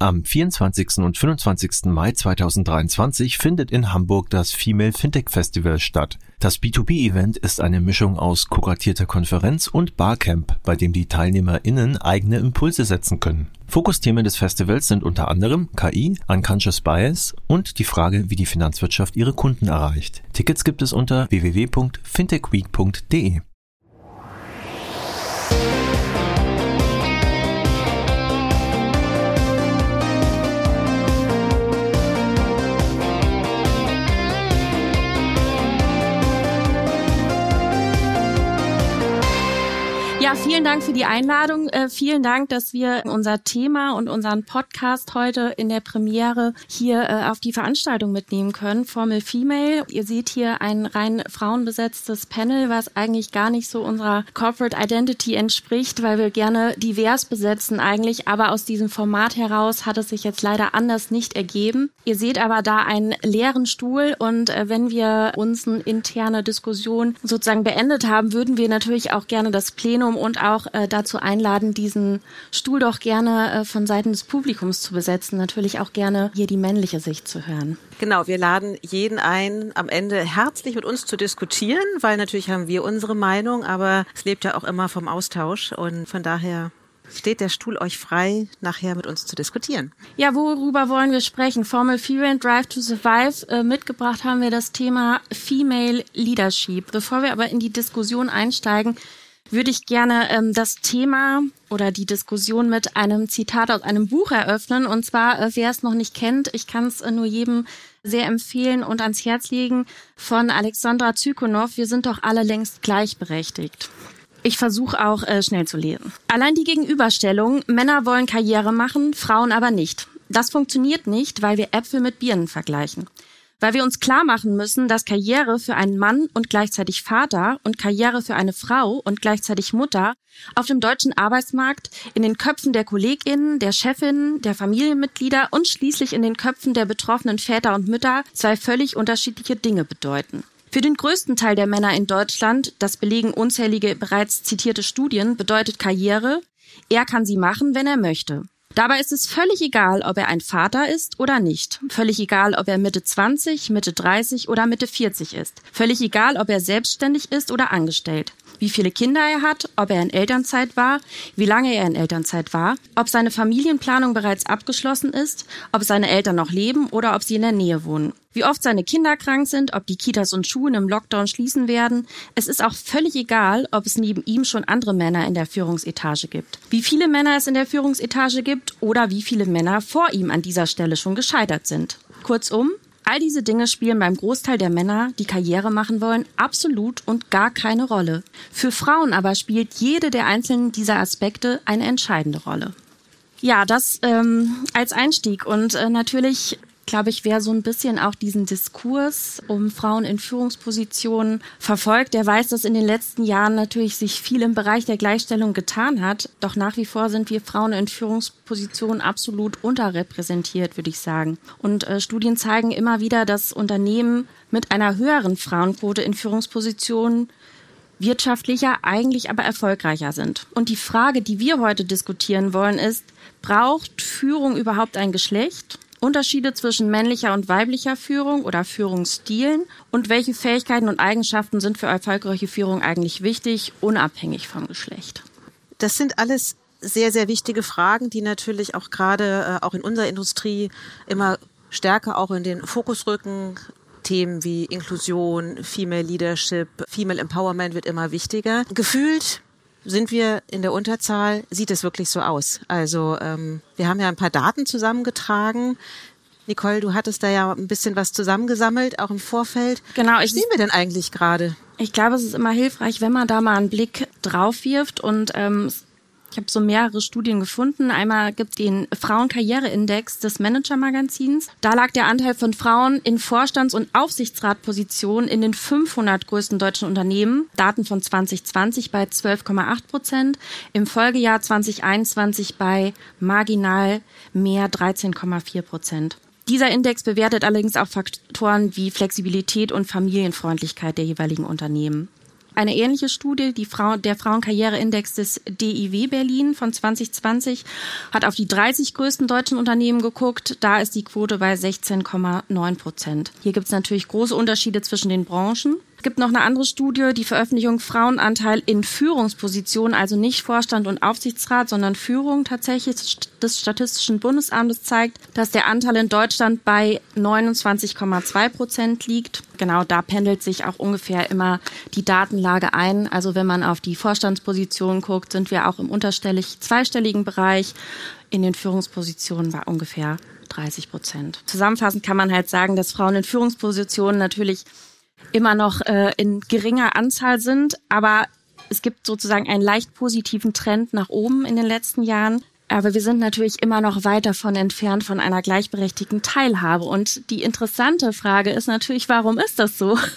Am 24. und 25. Mai 2023 findet in Hamburg das Female Fintech Festival statt. Das B2B-Event ist eine Mischung aus kuratierter Konferenz und Barcamp, bei dem die TeilnehmerInnen eigene Impulse setzen können. Fokusthemen des Festivals sind unter anderem KI, Unconscious Bias und die Frage, wie die Finanzwirtschaft ihre Kunden erreicht. Tickets gibt es unter www.fintechweek.de. Ja, vielen Dank für die Einladung. Äh, vielen Dank, dass wir unser Thema und unseren Podcast heute in der Premiere hier äh, auf die Veranstaltung mitnehmen können. Formel Female. Ihr seht hier ein rein frauenbesetztes Panel, was eigentlich gar nicht so unserer Corporate Identity entspricht, weil wir gerne divers besetzen eigentlich. Aber aus diesem Format heraus hat es sich jetzt leider anders nicht ergeben. Ihr seht aber da einen leeren Stuhl und äh, wenn wir unsere interne Diskussion sozusagen beendet haben, würden wir natürlich auch gerne das Plenum und auch äh, dazu einladen, diesen Stuhl doch gerne äh, von Seiten des Publikums zu besetzen. Natürlich auch gerne hier die männliche Sicht zu hören. Genau, wir laden jeden ein, am Ende herzlich mit uns zu diskutieren, weil natürlich haben wir unsere Meinung, aber es lebt ja auch immer vom Austausch und von daher steht der Stuhl euch frei, nachher mit uns zu diskutieren. Ja, worüber wollen wir sprechen? Formel Female Drive to Survive. Äh, mitgebracht haben wir das Thema Female Leadership. Bevor wir aber in die Diskussion einsteigen, würde ich gerne ähm, das Thema oder die Diskussion mit einem Zitat aus einem Buch eröffnen. Und zwar, äh, wer es noch nicht kennt, ich kann es äh, nur jedem sehr empfehlen und ans Herz legen, von Alexandra Zykonow. Wir sind doch alle längst gleichberechtigt. Ich versuche auch äh, schnell zu lesen. Allein die Gegenüberstellung, Männer wollen Karriere machen, Frauen aber nicht. Das funktioniert nicht, weil wir Äpfel mit Birnen vergleichen weil wir uns klar machen müssen, dass Karriere für einen Mann und gleichzeitig Vater und Karriere für eine Frau und gleichzeitig Mutter auf dem deutschen Arbeitsmarkt in den Köpfen der Kolleginnen, der Chefinnen, der Familienmitglieder und schließlich in den Köpfen der betroffenen Väter und Mütter zwei völlig unterschiedliche Dinge bedeuten. Für den größten Teil der Männer in Deutschland, das belegen unzählige bereits zitierte Studien, bedeutet Karriere, er kann sie machen, wenn er möchte. Dabei ist es völlig egal, ob er ein Vater ist oder nicht. Völlig egal, ob er Mitte 20, Mitte 30 oder Mitte 40 ist. Völlig egal, ob er selbstständig ist oder angestellt wie viele Kinder er hat, ob er in Elternzeit war, wie lange er in Elternzeit war, ob seine Familienplanung bereits abgeschlossen ist, ob seine Eltern noch leben oder ob sie in der Nähe wohnen. Wie oft seine Kinder krank sind, ob die Kitas und Schulen im Lockdown schließen werden. Es ist auch völlig egal, ob es neben ihm schon andere Männer in der Führungsetage gibt. Wie viele Männer es in der Führungsetage gibt oder wie viele Männer vor ihm an dieser Stelle schon gescheitert sind. Kurzum, All diese Dinge spielen beim Großteil der Männer, die Karriere machen wollen, absolut und gar keine Rolle. Für Frauen aber spielt jede der einzelnen dieser Aspekte eine entscheidende Rolle. Ja, das ähm, als Einstieg. Und äh, natürlich glaube ich, wer so ein bisschen auch diesen Diskurs um Frauen in Führungspositionen verfolgt, der weiß, dass in den letzten Jahren natürlich sich viel im Bereich der Gleichstellung getan hat. Doch nach wie vor sind wir Frauen in Führungspositionen absolut unterrepräsentiert, würde ich sagen. Und äh, Studien zeigen immer wieder, dass Unternehmen mit einer höheren Frauenquote in Führungspositionen wirtschaftlicher, eigentlich aber erfolgreicher sind. Und die Frage, die wir heute diskutieren wollen, ist, braucht Führung überhaupt ein Geschlecht? Unterschiede zwischen männlicher und weiblicher Führung oder Führungsstilen und welche Fähigkeiten und Eigenschaften sind für erfolgreiche Führung eigentlich wichtig, unabhängig vom Geschlecht? Das sind alles sehr, sehr wichtige Fragen, die natürlich auch gerade äh, auch in unserer Industrie immer stärker auch in den Fokus rücken. Themen wie Inklusion, Female Leadership, Female Empowerment wird immer wichtiger. Gefühlt sind wir in der Unterzahl, sieht es wirklich so aus. Also ähm, wir haben ja ein paar Daten zusammengetragen. Nicole, du hattest da ja ein bisschen was zusammengesammelt, auch im Vorfeld. Genau. Ich, Wie stehen wir denn eigentlich gerade? Ich glaube, es ist immer hilfreich, wenn man da mal einen Blick drauf wirft und ähm, ich habe so mehrere Studien gefunden. Einmal gibt es den Frauenkarriereindex des Manager-Magazins. Da lag der Anteil von Frauen in Vorstands- und Aufsichtsratpositionen in den 500 größten deutschen Unternehmen, Daten von 2020 bei 12,8 Prozent, im Folgejahr 2021 bei marginal mehr 13,4 Prozent. Dieser Index bewertet allerdings auch Faktoren wie Flexibilität und Familienfreundlichkeit der jeweiligen Unternehmen. Eine ähnliche Studie, die Frau, der Frauenkarriereindex des DIW Berlin von 2020, hat auf die 30 größten deutschen Unternehmen geguckt. Da ist die Quote bei 16,9 Prozent. Hier gibt es natürlich große Unterschiede zwischen den Branchen. Es gibt noch eine andere Studie, die Veröffentlichung Frauenanteil in Führungspositionen, also nicht Vorstand und Aufsichtsrat, sondern Führung tatsächlich des Statistischen Bundesamtes zeigt, dass der Anteil in Deutschland bei 29,2 Prozent liegt. Genau da pendelt sich auch ungefähr immer die Datenlage ein. Also wenn man auf die Vorstandspositionen guckt, sind wir auch im unterstellig zweistelligen Bereich. In den Führungspositionen bei ungefähr 30 Prozent. Zusammenfassend kann man halt sagen, dass Frauen in Führungspositionen natürlich immer noch äh, in geringer Anzahl sind, aber es gibt sozusagen einen leicht positiven Trend nach oben in den letzten Jahren. Aber wir sind natürlich immer noch weit davon entfernt von einer gleichberechtigten Teilhabe. Und die interessante Frage ist natürlich, warum ist das so?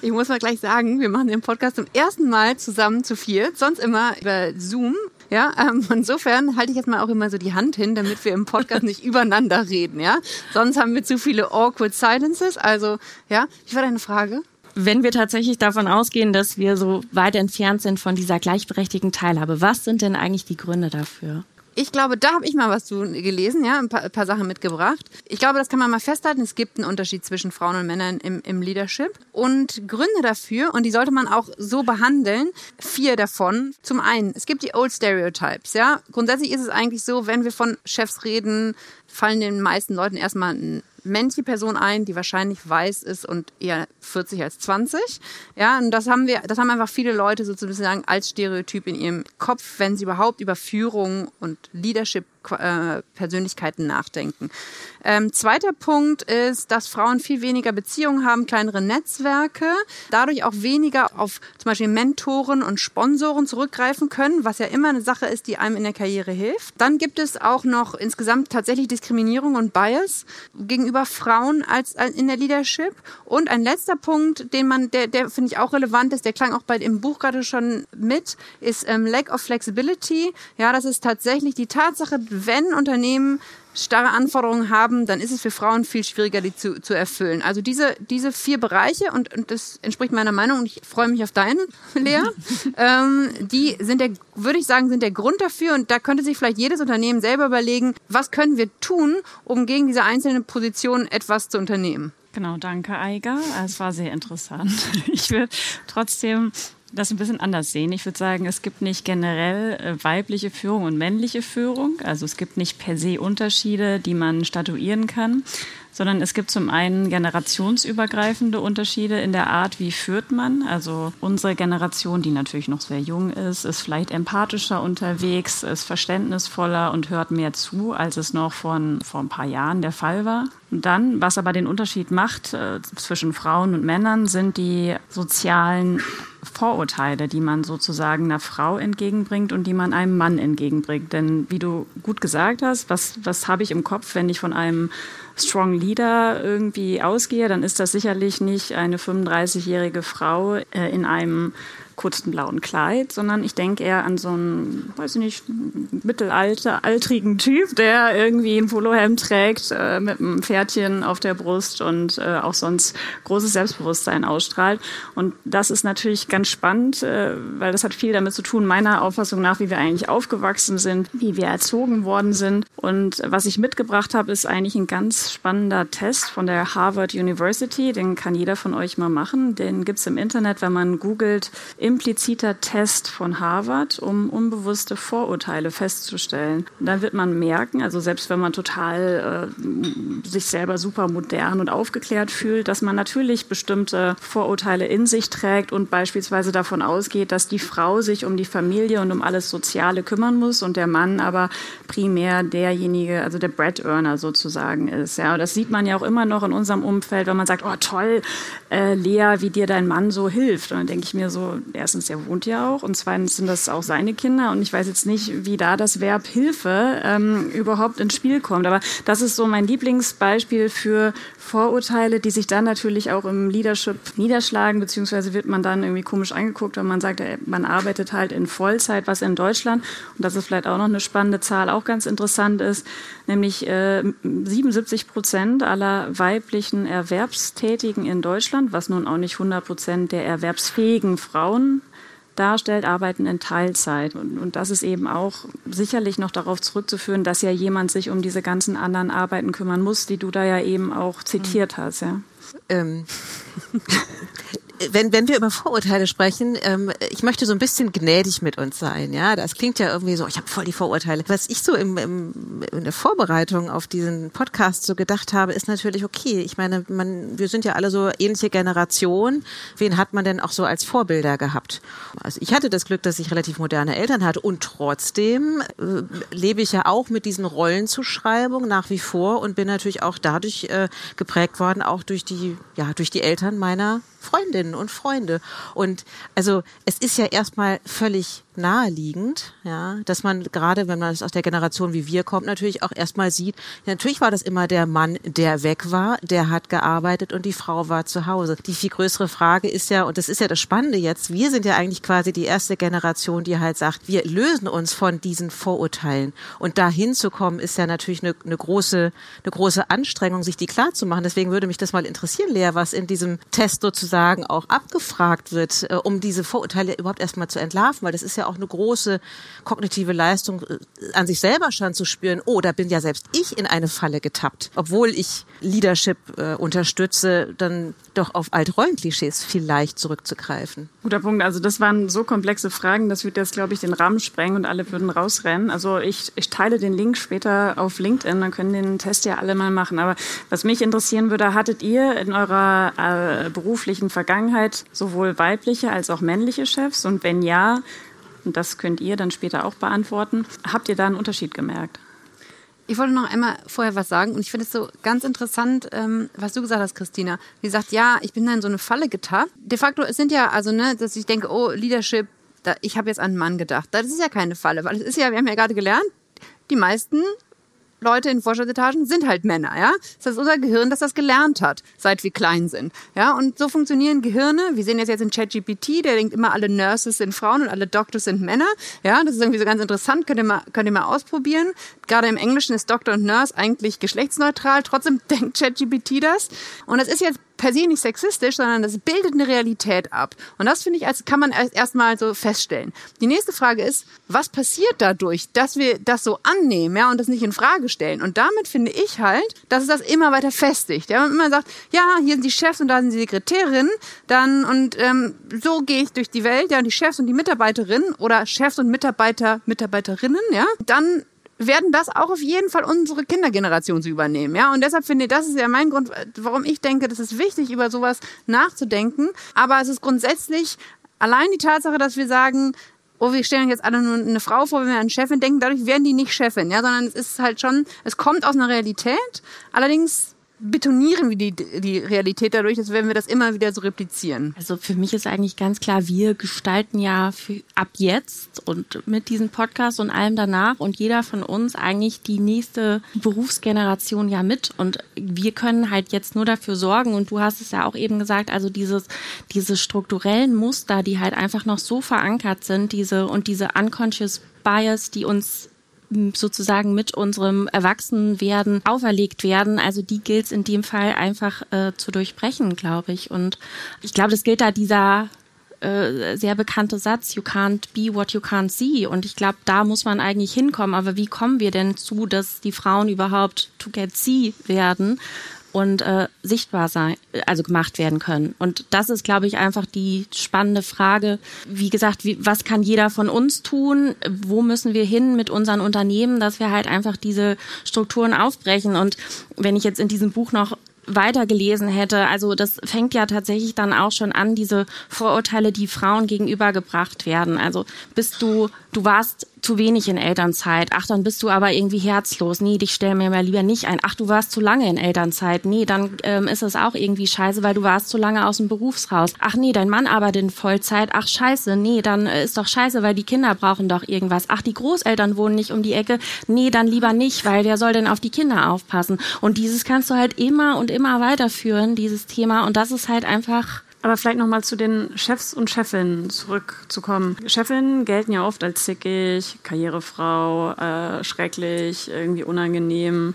Ich muss mal gleich sagen, wir machen den Podcast zum ersten Mal zusammen zu viert, sonst immer über Zoom. Ja, ähm, insofern halte ich jetzt mal auch immer so die Hand hin, damit wir im Podcast nicht übereinander reden. Ja, sonst haben wir zu viele awkward silences. Also, ja, wie war deine Frage? Wenn wir tatsächlich davon ausgehen, dass wir so weit entfernt sind von dieser gleichberechtigten Teilhabe, was sind denn eigentlich die Gründe dafür? Ich glaube, da habe ich mal was zu gelesen, ja, ein paar, ein paar, Sachen mitgebracht. Ich glaube, das kann man mal festhalten. Es gibt einen Unterschied zwischen Frauen und Männern im, im Leadership. Und Gründe dafür, und die sollte man auch so behandeln, vier davon. Zum einen, es gibt die Old Stereotypes, ja. Grundsätzlich ist es eigentlich so, wenn wir von Chefs reden, fallen den meisten Leuten erstmal ein männliche Person ein, die wahrscheinlich weiß ist und eher 40 als 20. Ja, und das haben wir, das haben einfach viele Leute sozusagen als Stereotyp in ihrem Kopf, wenn sie überhaupt über Führung und Leadership äh, Persönlichkeiten nachdenken. Ähm, zweiter Punkt ist, dass Frauen viel weniger Beziehungen haben, kleinere Netzwerke, dadurch auch weniger auf zum Beispiel Mentoren und Sponsoren zurückgreifen können, was ja immer eine Sache ist, die einem in der Karriere hilft. Dann gibt es auch noch insgesamt tatsächlich Diskriminierung und Bias gegenüber Frauen als, als in der Leadership. Und ein letzter Punkt, den man, der, der finde ich auch relevant ist, der klang auch bei im Buch gerade schon mit, ist ähm, Lack of Flexibility. Ja, das ist tatsächlich die Tatsache, wenn Unternehmen starre Anforderungen haben, dann ist es für Frauen viel schwieriger, die zu, zu erfüllen. Also diese, diese vier Bereiche, und, und das entspricht meiner Meinung, und ich freue mich auf deine, Lea, ähm, die sind der, würde ich sagen, sind der Grund dafür. Und da könnte sich vielleicht jedes Unternehmen selber überlegen, was können wir tun, um gegen diese einzelnen Positionen etwas zu unternehmen. Genau, danke, Eiger. Es war sehr interessant. Ich würde trotzdem das ein bisschen anders sehen. Ich würde sagen, es gibt nicht generell äh, weibliche Führung und männliche Führung. Also es gibt nicht per se Unterschiede, die man statuieren kann, sondern es gibt zum einen generationsübergreifende Unterschiede in der Art, wie führt man. Also unsere Generation, die natürlich noch sehr jung ist, ist vielleicht empathischer unterwegs, ist verständnisvoller und hört mehr zu, als es noch von, vor ein paar Jahren der Fall war. Und dann, was aber den Unterschied macht äh, zwischen Frauen und Männern, sind die sozialen Vorurteile, die man sozusagen einer Frau entgegenbringt und die man einem Mann entgegenbringt. Denn wie du gut gesagt hast, was, was habe ich im Kopf, wenn ich von einem Strong Leader irgendwie ausgehe, dann ist das sicherlich nicht eine 35-jährige Frau äh, in einem kurzen blauen Kleid, sondern ich denke eher an so einen, weiß ich nicht, mittelalter, altrigen Typ, der irgendwie ein Polohemd trägt, äh, mit einem Pferdchen auf der Brust und äh, auch sonst großes Selbstbewusstsein ausstrahlt. Und das ist natürlich ganz spannend, äh, weil das hat viel damit zu tun, meiner Auffassung nach, wie wir eigentlich aufgewachsen sind, wie wir erzogen worden sind. Und was ich mitgebracht habe, ist eigentlich ein ganz spannender Test von der Harvard University. Den kann jeder von euch mal machen. Den gibt's im Internet, wenn man googelt, impliziter Test von Harvard, um unbewusste Vorurteile festzustellen. Und dann wird man merken, also selbst wenn man total äh, sich selber super modern und aufgeklärt fühlt, dass man natürlich bestimmte Vorurteile in sich trägt und beispielsweise davon ausgeht, dass die Frau sich um die Familie und um alles Soziale kümmern muss und der Mann aber primär derjenige, also der Bread Earner sozusagen ist. Ja, und das sieht man ja auch immer noch in unserem Umfeld, wenn man sagt, oh toll, äh, Lea, wie dir dein Mann so hilft. Und dann denke ich mir so, erstens, er wohnt ja auch und zweitens sind das auch seine Kinder und ich weiß jetzt nicht, wie da das Verb Hilfe ähm, überhaupt ins Spiel kommt. Aber das ist so mein Lieblingsbeispiel für Vorurteile, die sich dann natürlich auch im Leadership niederschlagen, beziehungsweise wird man dann irgendwie komisch angeguckt, wenn man sagt, man arbeitet halt in Vollzeit, was in Deutschland, und das ist vielleicht auch noch eine spannende Zahl, auch ganz interessant ist, nämlich äh, 77 Prozent aller weiblichen Erwerbstätigen in Deutschland, was nun auch nicht 100 Prozent der erwerbsfähigen Frauen darstellt, arbeiten in Teilzeit. Und, und das ist eben auch sicherlich noch darauf zurückzuführen, dass ja jemand sich um diese ganzen anderen Arbeiten kümmern muss, die du da ja eben auch zitiert hast. Ja. Ähm, wenn, wenn wir über Vorurteile sprechen, ähm, ich möchte so ein bisschen gnädig mit uns sein. Ja, das klingt ja irgendwie so, ich habe voll die Vorurteile. Was ich so im, im, in der Vorbereitung auf diesen Podcast so gedacht habe, ist natürlich okay. Ich meine, man, wir sind ja alle so ähnliche Generationen. Wen hat man denn auch so als Vorbilder gehabt? Also ich hatte das Glück, dass ich relativ moderne Eltern hatte und trotzdem äh, lebe ich ja auch mit diesen Rollenzuschreibungen nach wie vor und bin natürlich auch dadurch äh, geprägt worden, auch durch die, ja, durch die Eltern meiner Freundinnen und Freunde. Und also es ist ja erstmal völlig naheliegend, ja, dass man gerade, wenn man aus der Generation wie wir kommt, natürlich auch erstmal sieht, natürlich war das immer der Mann, der weg war, der hat gearbeitet und die Frau war zu Hause. Die viel größere Frage ist ja, und das ist ja das Spannende jetzt, wir sind ja eigentlich quasi die erste Generation, die halt sagt, wir lösen uns von diesen Vorurteilen. Und da hinzukommen, ist ja natürlich eine, eine große, eine große Anstrengung, sich die klar zu machen. Deswegen würde mich das mal interessieren, Lea, was in diesem Test sozusagen auch abgefragt wird, äh, um diese Vorurteile überhaupt erstmal zu entlarven, weil das ist ja auch eine große kognitive Leistung, äh, an sich selber schon zu spüren, oh, da bin ja selbst ich in eine Falle getappt. Obwohl ich Leadership äh, unterstütze, dann doch auf Altrollenklischees vielleicht zurückzugreifen. Guter Punkt. Also das waren so komplexe Fragen, das würde jetzt, glaube ich, den Rahmen sprengen und alle würden rausrennen. Also ich, ich teile den Link später auf LinkedIn, dann können den Test ja alle mal machen. Aber was mich interessieren würde, hattet ihr in eurer äh, beruflichen Vergangenheit sowohl weibliche als auch männliche Chefs? Und wenn ja, und das könnt ihr dann später auch beantworten, habt ihr da einen Unterschied gemerkt? Ich wollte noch einmal vorher was sagen und ich finde es so ganz interessant, ähm, was du gesagt hast, Christina. Die sagt, ja, ich bin da in so eine Falle getappt. De facto, es sind ja, also, ne, dass ich denke, oh, Leadership, da, ich habe jetzt an einen Mann gedacht. Das ist ja keine Falle, weil es ist ja, wir haben ja gerade gelernt, die meisten Leute in Vorstandsetagen sind halt Männer, ja. Das ist unser Gehirn, das das gelernt hat, seit wir klein sind, ja. Und so funktionieren Gehirne. Wir sehen das jetzt in ChatGPT, der denkt immer, alle Nurses sind Frauen und alle Doctors sind Männer, ja. Das ist irgendwie so ganz interessant, könnt ihr mal, könnt ihr mal ausprobieren. Gerade im Englischen ist Doctor und Nurse eigentlich geschlechtsneutral, trotzdem denkt ChatGPT das. Und das ist jetzt per se nicht sexistisch, sondern das bildet eine Realität ab. Und das finde ich, als kann man erstmal so feststellen. Die nächste Frage ist, was passiert dadurch, dass wir das so annehmen, ja, und das nicht in Frage stellen? Und damit finde ich halt, dass es das immer weiter festigt. Ja, man immer sagt, ja, hier sind die Chefs und da sind die Sekretärinnen, dann und ähm, so gehe ich durch die Welt, ja, und die Chefs und die Mitarbeiterinnen oder Chefs und Mitarbeiter, Mitarbeiterinnen, ja, dann werden das auch auf jeden Fall unsere Kindergeneration zu übernehmen. Ja? Und deshalb finde ich, das ist ja mein Grund, warum ich denke, das ist wichtig, über sowas nachzudenken. Aber es ist grundsätzlich allein die Tatsache, dass wir sagen, oh, wir stellen jetzt alle nur eine Frau vor, wenn wir an Chefin denken, dadurch werden die nicht Chefin, ja, sondern es ist halt schon, es kommt aus einer Realität. Allerdings betonieren wir die, die Realität dadurch, dass werden wir das immer wieder so replizieren. Also für mich ist eigentlich ganz klar, wir gestalten ja für, ab jetzt und mit diesem Podcast und allem danach und jeder von uns eigentlich die nächste Berufsgeneration ja mit und wir können halt jetzt nur dafür sorgen und du hast es ja auch eben gesagt, also dieses, diese strukturellen Muster, die halt einfach noch so verankert sind, diese und diese unconscious Bias, die uns sozusagen mit unserem Erwachsenwerden auferlegt werden. Also die gilt es in dem Fall einfach äh, zu durchbrechen, glaube ich. Und ich glaube, das gilt da dieser äh, sehr bekannte Satz, you can't be what you can't see. Und ich glaube, da muss man eigentlich hinkommen. Aber wie kommen wir denn zu, dass die Frauen überhaupt to get see werden? Und äh, sichtbar sein, also gemacht werden können. Und das ist, glaube ich, einfach die spannende Frage. Wie gesagt, wie, was kann jeder von uns tun? Wo müssen wir hin mit unseren Unternehmen, dass wir halt einfach diese Strukturen aufbrechen? Und wenn ich jetzt in diesem Buch noch weitergelesen hätte. Also das fängt ja tatsächlich dann auch schon an, diese Vorurteile, die Frauen gegenübergebracht werden. Also bist du, du warst zu wenig in Elternzeit. Ach, dann bist du aber irgendwie herzlos. Nee, dich stell mir mal lieber nicht ein. Ach, du warst zu lange in Elternzeit. Nee, dann ähm, ist es auch irgendwie scheiße, weil du warst zu lange aus dem Berufshaus. Ach nee, dein Mann arbeitet in Vollzeit. Ach scheiße, nee, dann äh, ist doch scheiße, weil die Kinder brauchen doch irgendwas. Ach, die Großeltern wohnen nicht um die Ecke. Nee, dann lieber nicht, weil wer soll denn auf die Kinder aufpassen? Und dieses kannst du halt immer und immer weiterführen, dieses Thema. Und das ist halt einfach aber vielleicht nochmal zu den Chefs und Chefinnen zurückzukommen. Chefinnen gelten ja oft als zickig, Karrierefrau, äh, schrecklich, irgendwie unangenehm.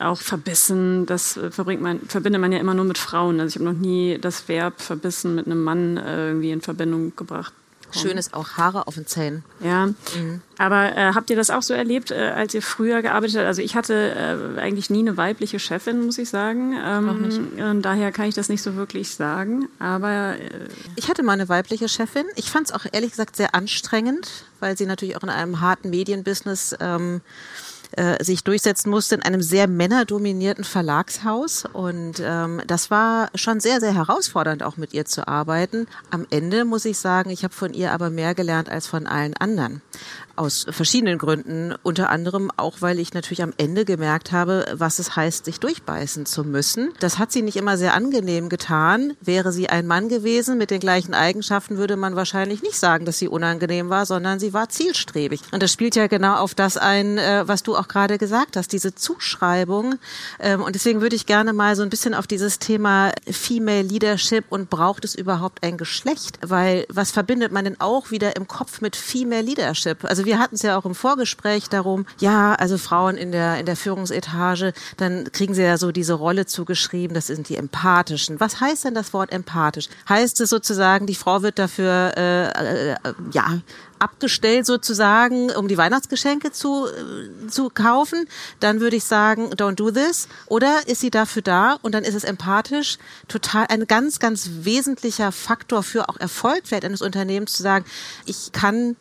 auch verbissen, das äh, verbringt man, verbindet man ja immer nur mit Frauen. Also ich habe noch nie das Verb verbissen mit einem Mann äh, irgendwie in Verbindung gebracht. Schön ist auch Haare auf den Zähnen. Ja, mhm. aber äh, habt ihr das auch so erlebt, äh, als ihr früher gearbeitet habt? Also ich hatte äh, eigentlich nie eine weibliche Chefin, muss ich sagen. Ähm, auch nicht. Und daher kann ich das nicht so wirklich sagen. Aber äh, ich hatte mal eine weibliche Chefin. Ich fand es auch ehrlich gesagt sehr anstrengend, weil sie natürlich auch in einem harten Medienbusiness ähm, äh, sich durchsetzen musste in einem sehr männerdominierten Verlagshaus. Und ähm, das war schon sehr, sehr herausfordernd, auch mit ihr zu arbeiten. Am Ende muss ich sagen, ich habe von ihr aber mehr gelernt als von allen anderen aus verschiedenen Gründen. Unter anderem auch, weil ich natürlich am Ende gemerkt habe, was es heißt, sich durchbeißen zu müssen. Das hat sie nicht immer sehr angenehm getan. Wäre sie ein Mann gewesen mit den gleichen Eigenschaften, würde man wahrscheinlich nicht sagen, dass sie unangenehm war, sondern sie war zielstrebig. Und das spielt ja genau auf das ein, äh, was du auch gerade gesagt hast, diese Zuschreibung. Ähm, und deswegen würde ich gerne mal so ein bisschen auf dieses Thema Female Leadership und braucht es überhaupt ein Geschlecht? Weil was verbindet man denn auch wieder im Kopf mit Female Leadership? Also wir hatten es ja auch im Vorgespräch darum, ja, also Frauen in der, in der Führungsetage, dann kriegen sie ja so diese Rolle zugeschrieben, das sind die empathischen. Was heißt denn das Wort empathisch? Heißt es sozusagen, die Frau wird dafür, äh, äh, ja, abgestellt sozusagen, um die Weihnachtsgeschenke zu, äh, zu kaufen, dann würde ich sagen, don't do this. Oder ist sie dafür da und dann ist es empathisch total ein ganz, ganz wesentlicher Faktor für auch Erfolg vielleicht eines Unternehmens zu sagen, ich kann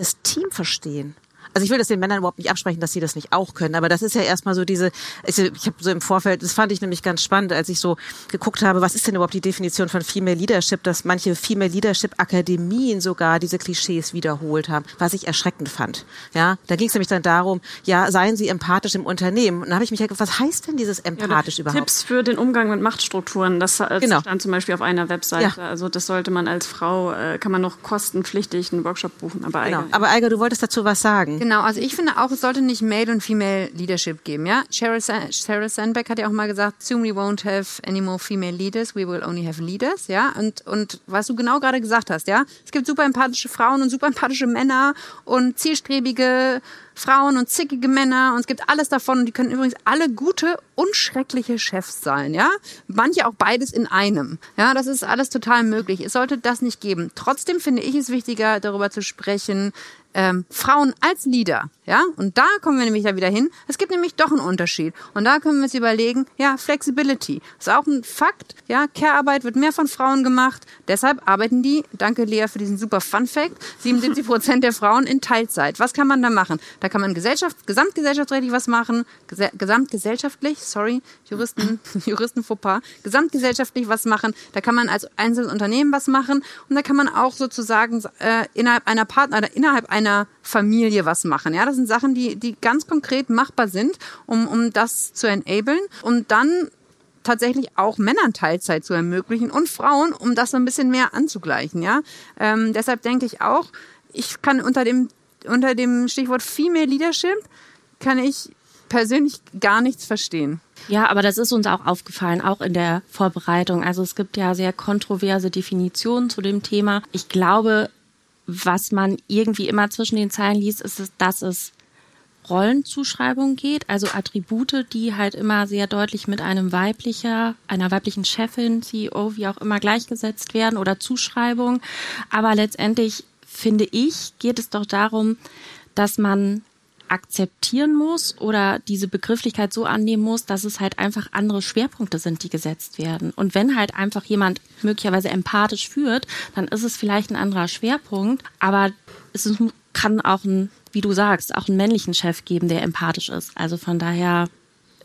das Team verstehen. Also ich will das den Männern überhaupt nicht absprechen, dass sie das nicht auch können, aber das ist ja erstmal so diese, ich, habe so im Vorfeld, das fand ich nämlich ganz spannend, als ich so geguckt habe, was ist denn überhaupt die Definition von Female Leadership, dass manche Female Leadership Akademien sogar diese Klischees wiederholt haben, was ich erschreckend fand. Ja, da ging es nämlich dann darum, ja, seien Sie empathisch im Unternehmen. Und da habe ich mich ja gefragt, was heißt denn dieses empathisch ja, überhaupt? Tipps für den Umgang mit Machtstrukturen, das, genau. stand zum Beispiel auf einer Webseite. Ja. Also das sollte man als Frau, äh, kann man noch kostenpflichtig einen Workshop buchen. Aber genau. Aber Eiger, du wolltest dazu was sagen. Genau, also ich finde auch, es sollte nicht Male und Female Leadership geben. Ja? Sheryl, Sheryl Sandberg hat ja auch mal gesagt, soon we won't have any more female leaders, we will only have leaders. Ja? Und, und was du genau gerade gesagt hast, ja, es gibt super empathische Frauen und super empathische Männer und zielstrebige Frauen und zickige Männer und es gibt alles davon und die können übrigens alle gute und schreckliche Chefs sein, ja? Manche auch beides in einem. Ja, das ist alles total möglich. Es sollte das nicht geben. Trotzdem finde ich es wichtiger, darüber zu sprechen, ähm, Frauen als Leader, ja, und da kommen wir nämlich ja wieder hin. Es gibt nämlich doch einen Unterschied. Und da können wir uns überlegen, ja, Flexibility. ist auch ein Fakt, ja, Care-Arbeit wird mehr von Frauen gemacht. Deshalb arbeiten die, danke Lea für diesen super Fun-Fact, 77 Prozent der Frauen in Teilzeit. Was kann man da machen? Da kann man Gesellschaft, gesamtgesellschaftsrechtlich was machen, Gese gesamtgesellschaftlich, sorry, Juristen, Juristen Fauxpas, gesamtgesellschaftlich was machen. Da kann man als einzelnes Unternehmen was machen und da kann man auch sozusagen äh, innerhalb einer Partner oder innerhalb einer einer Familie was machen. Ja, das sind Sachen, die, die ganz konkret machbar sind, um, um das zu enablen. Und dann tatsächlich auch Männern Teilzeit zu ermöglichen und Frauen, um das so ein bisschen mehr anzugleichen. Ja, ähm, deshalb denke ich auch, ich kann unter dem unter dem Stichwort Female Leadership kann ich persönlich gar nichts verstehen. Ja, aber das ist uns auch aufgefallen, auch in der Vorbereitung. Also es gibt ja sehr kontroverse Definitionen zu dem Thema. Ich glaube, was man irgendwie immer zwischen den Zeilen liest, ist, es, dass es Rollenzuschreibung geht, also Attribute, die halt immer sehr deutlich mit einem weiblicher, einer weiblichen Chefin, CEO, wie auch immer gleichgesetzt werden oder Zuschreibung. Aber letztendlich finde ich, geht es doch darum, dass man akzeptieren muss oder diese Begrifflichkeit so annehmen muss, dass es halt einfach andere Schwerpunkte sind, die gesetzt werden. Und wenn halt einfach jemand möglicherweise empathisch führt, dann ist es vielleicht ein anderer Schwerpunkt, aber es kann auch ein, wie du sagst, auch einen männlichen Chef geben, der empathisch ist. Also von daher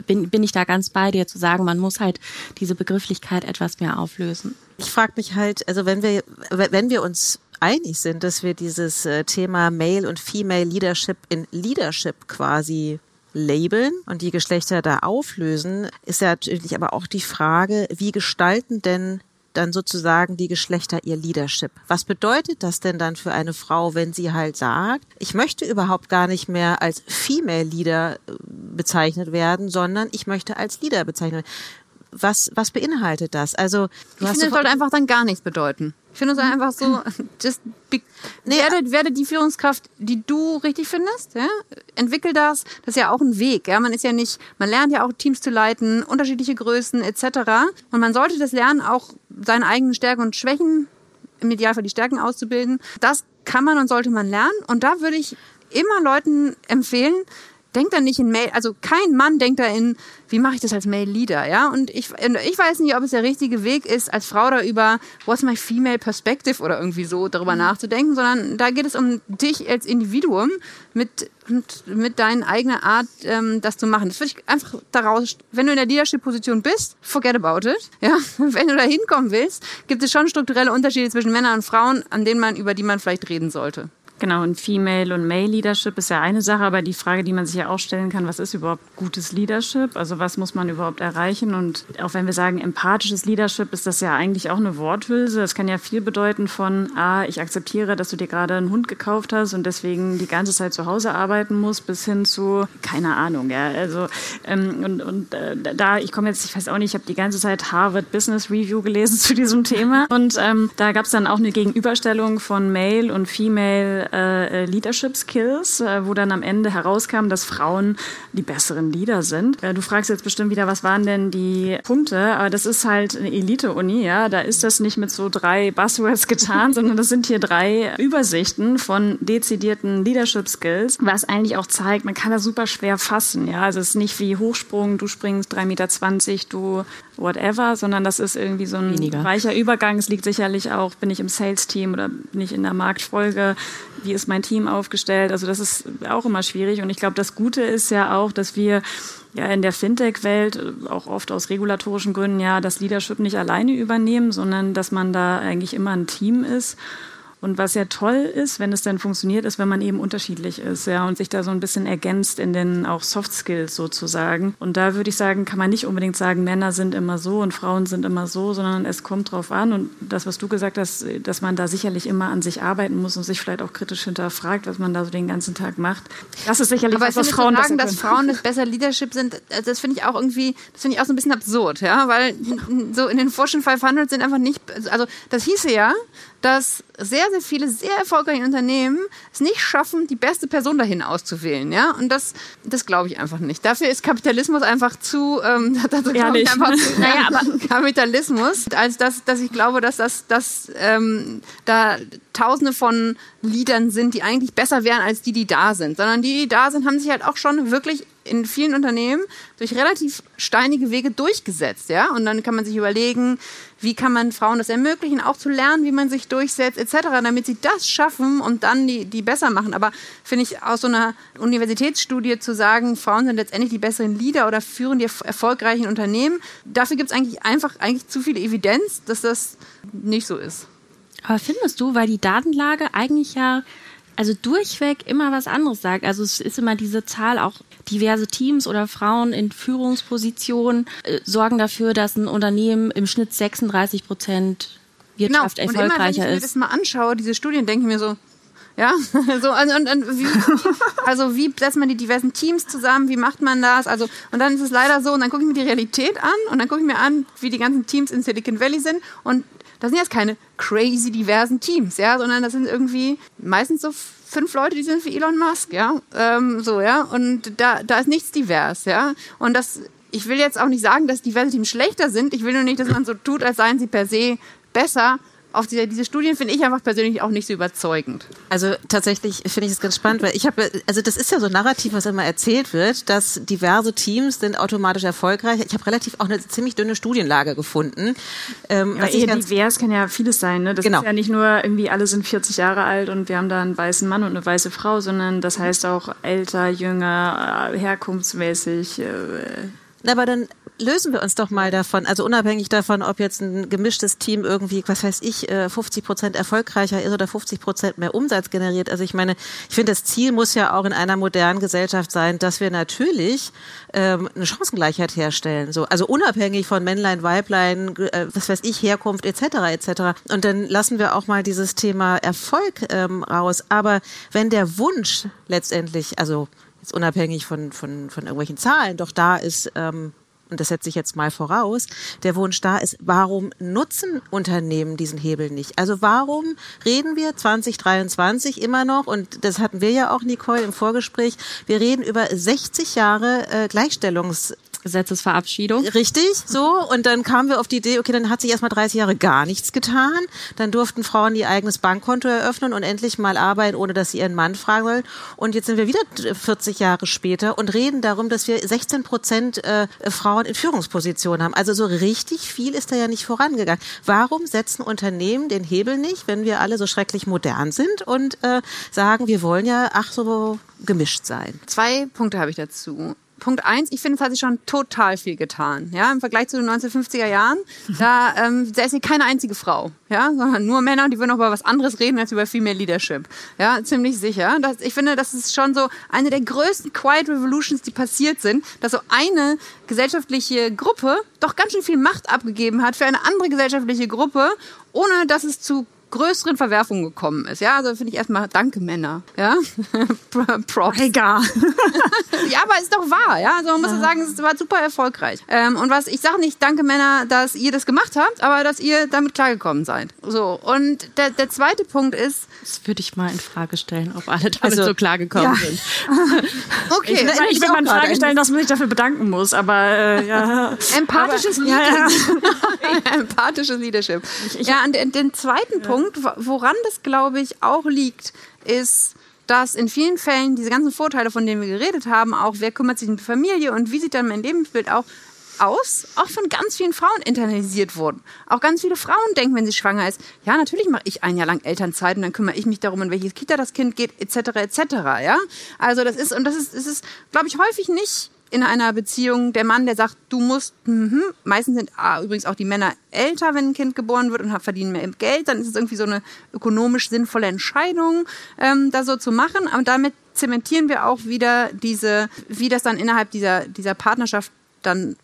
bin, bin ich da ganz bei dir zu sagen, man muss halt diese Begrifflichkeit etwas mehr auflösen. Ich frage mich halt, also wenn wir, wenn wir uns einig sind, dass wir dieses äh, Thema Male und Female Leadership in Leadership quasi labeln und die Geschlechter da auflösen, ist ja natürlich aber auch die Frage, wie gestalten denn dann sozusagen die Geschlechter ihr Leadership. Was bedeutet das denn dann für eine Frau, wenn sie halt sagt, ich möchte überhaupt gar nicht mehr als Female Leader äh, bezeichnet werden, sondern ich möchte als Leader bezeichnet werden? Was, was beinhaltet das? Also, ich finde, es sollte einfach dann gar nichts bedeuten. Ich finde es einfach so, just be, nee, werde, werde die Führungskraft, die du richtig findest, ja? entwickel das. Das ist ja auch ein Weg. Ja? Man ist ja nicht, man lernt ja auch Teams zu leiten, unterschiedliche Größen etc. Und man sollte das lernen, auch seine eigenen Stärken und Schwächen, im Idealfall die Stärken auszubilden. Das kann man und sollte man lernen. Und da würde ich immer Leuten empfehlen, denkt da nicht in Mail, also kein Mann denkt da in, wie mache ich das als Male Leader, ja? Und ich, ich weiß nicht, ob es der richtige Weg ist, als Frau da über what's my female perspective oder irgendwie so darüber mhm. nachzudenken, sondern da geht es um dich als Individuum mit, mit deiner eigenen Art, ähm, das zu machen. Das würde ich einfach daraus, wenn du in der Leadership-Position bist, forget about it, ja? Wenn du da hinkommen willst, gibt es schon strukturelle Unterschiede zwischen Männern und Frauen, an denen man, über die man vielleicht reden sollte. Genau, und Female und Male Leadership ist ja eine Sache, aber die Frage, die man sich ja auch stellen kann, was ist überhaupt gutes Leadership? Also was muss man überhaupt erreichen? Und auch wenn wir sagen empathisches Leadership, ist das ja eigentlich auch eine Worthülse. Das kann ja viel bedeuten von, ah, ich akzeptiere, dass du dir gerade einen Hund gekauft hast und deswegen die ganze Zeit zu Hause arbeiten musst, bis hin zu, keine Ahnung, ja, also ähm, und, und äh, da, ich komme jetzt, ich weiß auch nicht, ich habe die ganze Zeit Harvard Business Review gelesen zu diesem Thema und ähm, da gab es dann auch eine Gegenüberstellung von Male und Female äh, Leadership Skills, äh, wo dann am Ende herauskam, dass Frauen die besseren Leader sind. Äh, du fragst jetzt bestimmt wieder, was waren denn die Punkte? Aber das ist halt eine Elite-Uni, ja. Da ist das nicht mit so drei Buzzwords getan, sondern das sind hier drei Übersichten von dezidierten Leadership Skills, was eigentlich auch zeigt, man kann das super schwer fassen, ja. Also es ist nicht wie Hochsprung, du springst 3,20 Meter, du whatever, sondern das ist irgendwie so ein Weniger. weicher Übergang. Es liegt sicherlich auch, bin ich im Sales-Team oder bin ich in der Marktfolge, wie ist mein Team aufgestellt. Also das ist auch immer schwierig. Und ich glaube, das Gute ist ja auch, dass wir ja in der Fintech-Welt auch oft aus regulatorischen Gründen ja das Leadership nicht alleine übernehmen, sondern dass man da eigentlich immer ein Team ist und was ja toll ist, wenn es dann funktioniert, ist, wenn man eben unterschiedlich ist, ja, und sich da so ein bisschen ergänzt in den auch Soft Skills sozusagen. Und da würde ich sagen, kann man nicht unbedingt sagen, Männer sind immer so und Frauen sind immer so, sondern es kommt drauf an. Und das, was du gesagt hast, dass man da sicherlich immer an sich arbeiten muss und sich vielleicht auch kritisch hinterfragt, was man da so den ganzen Tag macht. Das ist sicherlich Aber was, was Frauen sagen, dass Frauen das besser Leadership sind, das finde ich auch irgendwie, das finde ich auch so ein bisschen absurd, ja, weil so in den Fortune 500 sind einfach nicht, also das hieße ja, dass sehr, sehr viele sehr erfolgreiche Unternehmen es nicht schaffen, die beste Person dahin auszuwählen. Ja? Und das, das glaube ich einfach nicht. Dafür ist Kapitalismus einfach zu, ähm, dazu Ehrlich. Einfach zu naja, aber Kapitalismus, als dass, dass ich glaube, dass das, dass, ähm, da tausende von Liedern sind, die eigentlich besser wären als die, die da sind. Sondern die, die da sind, haben sich halt auch schon wirklich in vielen Unternehmen durch relativ steinige Wege durchgesetzt, ja. Und dann kann man sich überlegen, wie kann man Frauen das ermöglichen, auch zu lernen, wie man sich durchsetzt, etc., damit sie das schaffen und dann die, die besser machen. Aber finde ich aus so einer Universitätsstudie zu sagen, Frauen sind letztendlich die besseren Leader oder führen die erfolgreichen Unternehmen, dafür gibt es eigentlich einfach eigentlich zu viel Evidenz, dass das nicht so ist. Aber findest du, weil die Datenlage eigentlich ja also durchweg immer was anderes sagt. Also es ist immer diese Zahl auch diverse Teams oder Frauen in Führungspositionen äh, sorgen dafür, dass ein Unternehmen im Schnitt 36 Prozent Wirtschaft genau. erfolgreicher und immer, wenn ich mir das mal anschaue, diese Studien, denke ich mir so, ja, so und, und, und wie, also wie setzt man die diversen Teams zusammen, wie macht man das? Also und dann ist es leider so und dann gucke ich mir die Realität an und dann gucke ich mir an, wie die ganzen Teams in Silicon Valley sind und das sind jetzt keine crazy diversen Teams, ja, sondern das sind irgendwie meistens so fünf Leute, die sind wie Elon Musk, ja, ähm, so, ja, und da, da ist nichts divers, ja, und das, ich will jetzt auch nicht sagen, dass diverse Teams schlechter sind, ich will nur nicht, dass man so tut, als seien sie per se besser, auf diese, diese Studien finde ich einfach persönlich auch nicht so überzeugend. Also tatsächlich finde ich es ganz spannend, weil ich habe, also das ist ja so ein Narrativ, was immer erzählt wird, dass diverse Teams sind automatisch erfolgreich. Ich habe relativ auch eine ziemlich dünne Studienlage gefunden. Ähm, ja, eher divers kann ja vieles sein. Ne? Das genau. ist ja nicht nur irgendwie alle sind 40 Jahre alt und wir haben da einen weißen Mann und eine weiße Frau, sondern das heißt auch älter, jünger, äh, herkunftsmäßig. Äh, aber dann lösen wir uns doch mal davon, also unabhängig davon, ob jetzt ein gemischtes Team irgendwie, was weiß ich, 50 äh, Prozent erfolgreicher ist oder 50 Prozent mehr Umsatz generiert. Also ich meine, ich finde, das Ziel muss ja auch in einer modernen Gesellschaft sein, dass wir natürlich ähm, eine Chancengleichheit herstellen. So, also unabhängig von Männlein, Weiblein, äh, was weiß ich, Herkunft etc. etc. Und dann lassen wir auch mal dieses Thema Erfolg ähm, raus. Aber wenn der Wunsch letztendlich, also jetzt unabhängig von, von, von irgendwelchen Zahlen, doch da ist, ähm, und das setze ich jetzt mal voraus, der Wunsch da ist, warum nutzen Unternehmen diesen Hebel nicht? Also warum reden wir 2023 immer noch, und das hatten wir ja auch, Nicole, im Vorgespräch, wir reden über 60 Jahre äh, Gleichstellungs Gesetzesverabschiedung. Richtig, so. Und dann kamen wir auf die Idee, okay, dann hat sich erstmal 30 Jahre gar nichts getan. Dann durften Frauen ihr eigenes Bankkonto eröffnen und endlich mal arbeiten, ohne dass sie ihren Mann fragen wollen. Und jetzt sind wir wieder 40 Jahre später und reden darum, dass wir 16 Prozent äh, Frauen in Führungspositionen haben. Also so richtig viel ist da ja nicht vorangegangen. Warum setzen Unternehmen den Hebel nicht, wenn wir alle so schrecklich modern sind und äh, sagen, wir wollen ja, ach so, gemischt sein? Zwei Punkte habe ich dazu. Punkt eins, ich finde, es hat sich schon total viel getan. Ja, im Vergleich zu den 1950er Jahren, da, ähm, da ist hier keine einzige Frau, ja, sondern nur Männer, die würden auch über was anderes reden als über Female Leadership. Ja, ziemlich sicher. Das, ich finde, das ist schon so eine der größten Quiet Revolutions, die passiert sind, dass so eine gesellschaftliche Gruppe doch ganz schön viel Macht abgegeben hat für eine andere gesellschaftliche Gruppe, ohne dass es zu größeren Verwerfungen gekommen ist. Ja, also finde ich erstmal Danke Männer. Ja, Props. Egal. ja, aber ist doch wahr. Ja, also man muss ja. sagen, es war super erfolgreich. Ähm, und was ich sage nicht Danke Männer, dass ihr das gemacht habt, aber dass ihr damit klargekommen seid. So und der, der zweite Punkt ist, das würde ich mal in Frage stellen, ob alle damit also, so klargekommen ja. sind. okay, ich, ich, ich will mal in Frage stellen, dass man sich dafür bedanken muss, aber äh, ja. Empathisches aber, Leadership. Ja, Empathisches Leadership. Ich, ja, und den, den zweiten Punkt Punkt, woran das, glaube ich, auch liegt, ist, dass in vielen Fällen diese ganzen Vorteile, von denen wir geredet haben, auch wer kümmert sich um die Familie und wie sieht dann mein Lebensbild auch aus, auch von ganz vielen Frauen internalisiert wurden. Auch ganz viele Frauen denken, wenn sie schwanger ist, ja, natürlich mache ich ein Jahr lang Elternzeit und dann kümmere ich mich darum, in welches Kita das Kind geht, etc., etc., ja. Also das ist, und das ist, das ist, glaube ich, häufig nicht in einer Beziehung der Mann, der sagt, du musst, mhm. meistens sind ah, übrigens auch die Männer älter, wenn ein Kind geboren wird und verdienen mehr Geld, dann ist es irgendwie so eine ökonomisch sinnvolle Entscheidung, ähm, da so zu machen. Aber damit zementieren wir auch wieder diese, wie das dann innerhalb dieser, dieser Partnerschaft dann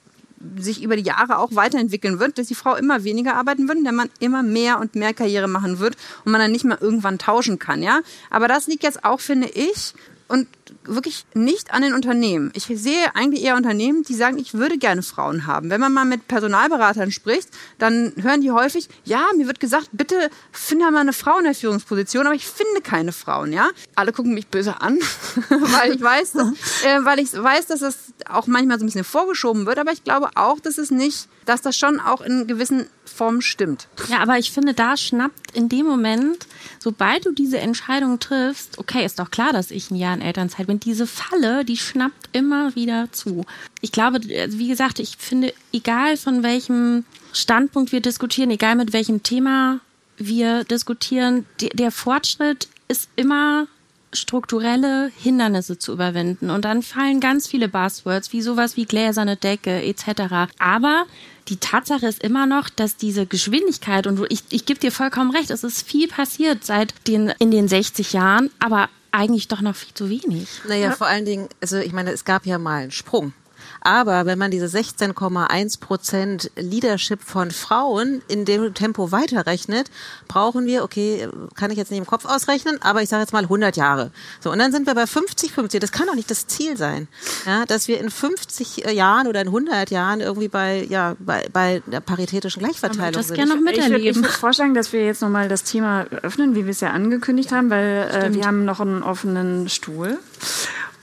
sich über die Jahre auch weiterentwickeln wird, dass die Frau immer weniger arbeiten wird, der Mann immer mehr und mehr Karriere machen wird und man dann nicht mehr irgendwann tauschen kann, ja. Aber das liegt jetzt auch, finde ich, und wirklich nicht an den Unternehmen. Ich sehe eigentlich eher Unternehmen, die sagen, ich würde gerne Frauen haben. Wenn man mal mit Personalberatern spricht, dann hören die häufig, ja, mir wird gesagt, bitte finde mal eine Frau in der Führungsposition, aber ich finde keine Frauen, ja. Alle gucken mich böse an, weil ich weiß, dass, äh, weil ich weiß, dass das auch manchmal so ein bisschen vorgeschoben wird, aber ich glaube auch, dass es nicht, dass das schon auch in gewissen Formen stimmt. Ja, aber ich finde, da schnappt in dem Moment, sobald du diese Entscheidung triffst, okay, ist doch klar, dass ich ein Jahr in Elternzeit bin, diese Falle, die schnappt immer wieder zu. Ich glaube, also wie gesagt, ich finde, egal von welchem Standpunkt wir diskutieren, egal mit welchem Thema wir diskutieren, der Fortschritt ist immer strukturelle Hindernisse zu überwinden. Und dann fallen ganz viele Buzzwords, wie sowas wie gläserne Decke etc. Aber die Tatsache ist immer noch, dass diese Geschwindigkeit, und ich, ich gebe dir vollkommen recht, es ist viel passiert seit den, in den 60 Jahren, aber eigentlich doch noch viel zu wenig. Naja, ja? vor allen Dingen, also ich meine, es gab ja mal einen Sprung. Aber wenn man diese 16,1 Prozent Leadership von Frauen in dem Tempo weiterrechnet, brauchen wir, okay, kann ich jetzt nicht im Kopf ausrechnen, aber ich sage jetzt mal 100 Jahre. So, und dann sind wir bei 50, 50. Das kann doch nicht das Ziel sein, ja, dass wir in 50 Jahren oder in 100 Jahren irgendwie bei, ja, bei, bei der paritätischen Gleichverteilung das sind. Das gerne noch miterleben. Ich würde würd vorschlagen, dass wir jetzt nochmal das Thema öffnen, wie wir es ja angekündigt ja, haben, weil äh, wir haben noch einen offenen Stuhl.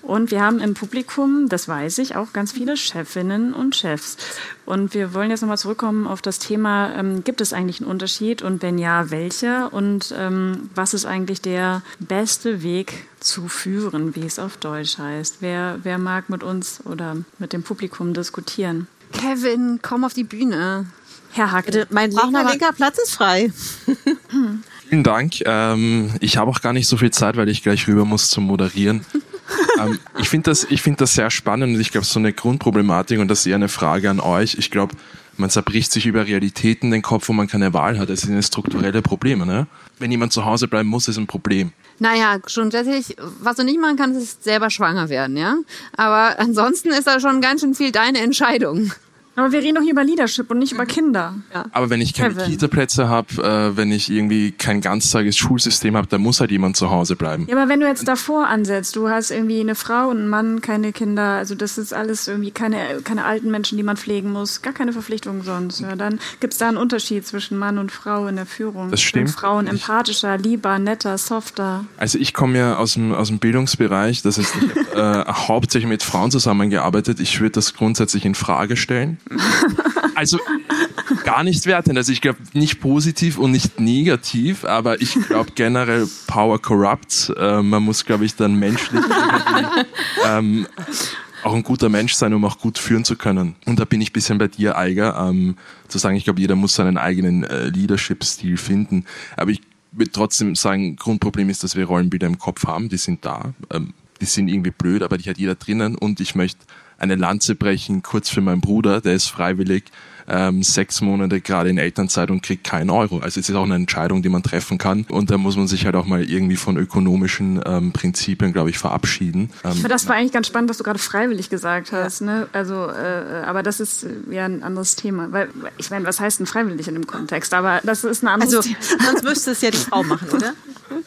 Und wir haben im Publikum, das weiß ich, auch ganz viele Chefinnen und Chefs. Und wir wollen jetzt nochmal zurückkommen auf das Thema, ähm, gibt es eigentlich einen Unterschied und wenn ja, welcher? Und ähm, was ist eigentlich der beste Weg zu führen, wie es auf Deutsch heißt? Wer, wer mag mit uns oder mit dem Publikum diskutieren? Kevin, komm auf die Bühne. Herr Hacke, mein linker, linker Platz ist frei. Vielen Dank. Ähm, ich habe auch gar nicht so viel Zeit, weil ich gleich rüber muss zum Moderieren. ähm, ich finde das, ich finde das sehr spannend und ich glaube, so eine Grundproblematik und das ist eher eine Frage an euch. Ich glaube, man zerbricht sich über Realitäten den Kopf, wo man keine Wahl hat. Das sind strukturelle Probleme. Ne? Wenn jemand zu Hause bleiben muss, ist ein Problem. Naja, schon tatsächlich, was du nicht machen kannst, ist selber schwanger werden, ja. Aber ansonsten ist da schon ganz schön viel deine Entscheidung. Aber wir reden doch hier über Leadership und nicht über Kinder. Ja. Aber wenn ich keine Kevin. Kita-Plätze habe, äh, wenn ich irgendwie kein ganztages Schulsystem habe, dann muss halt jemand zu Hause bleiben. Ja, aber wenn du jetzt davor ansetzt, du hast irgendwie eine Frau und einen Mann, keine Kinder, also das ist alles irgendwie keine, keine alten Menschen, die man pflegen muss, gar keine Verpflichtung sonst. Ja, dann gibt es da einen Unterschied zwischen Mann und Frau in der Führung. Das stimmt. Sind Frauen empathischer, lieber, netter, softer. Also ich komme ja aus dem, aus dem Bildungsbereich, das heißt, ich habe äh, hauptsächlich mit Frauen zusammengearbeitet. Ich würde das grundsätzlich in Frage stellen. Also gar nicht wertend. Also ich glaube nicht positiv und nicht negativ, aber ich glaube generell Power corrupts. Äh, man muss, glaube ich, dann menschlich ähm, auch ein guter Mensch sein, um auch gut führen zu können. Und da bin ich ein bisschen bei dir, Eiger, ähm, zu sagen, ich glaube, jeder muss seinen eigenen äh, Leadership-Stil finden. Aber ich würde trotzdem sagen, Grundproblem ist, dass wir Rollenbilder im Kopf haben, die sind da. Ähm, die sind irgendwie blöd, aber die hat jeder drinnen. Und ich möchte eine Lanze brechen, kurz für meinen Bruder, der ist freiwillig ähm, sechs Monate gerade in Elternzeit und kriegt keinen Euro. Also es ist auch eine Entscheidung, die man treffen kann. Und da muss man sich halt auch mal irgendwie von ökonomischen ähm, Prinzipien, glaube ich, verabschieden. Ähm, das war eigentlich ganz spannend, was du gerade freiwillig gesagt hast. Ne? Also, äh, aber das ist äh, ja ein anderes Thema. Weil, ich meine, was heißt denn freiwillig in dem Kontext? Aber das ist ein anderes Also, Thema. sonst müsste es ja die Frau machen, oder?